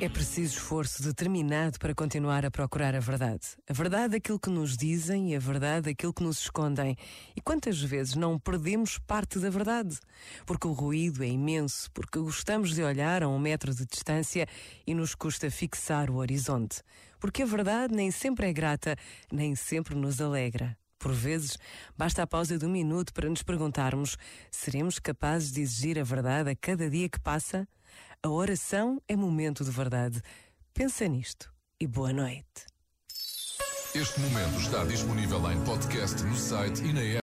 É preciso esforço determinado para continuar a procurar a verdade. A verdade daquilo que nos dizem e a verdade daquilo que nos escondem. E quantas vezes não perdemos parte da verdade? Porque o ruído é imenso, porque gostamos de olhar a um metro de distância e nos custa fixar o horizonte. Porque a verdade nem sempre é grata, nem sempre nos alegra. Por vezes, basta a pausa de um minuto para nos perguntarmos: seremos capazes de exigir a verdade a cada dia que passa? A oração é momento de verdade. Pensa nisto e boa noite. Este momento está disponível em podcast no site e na app.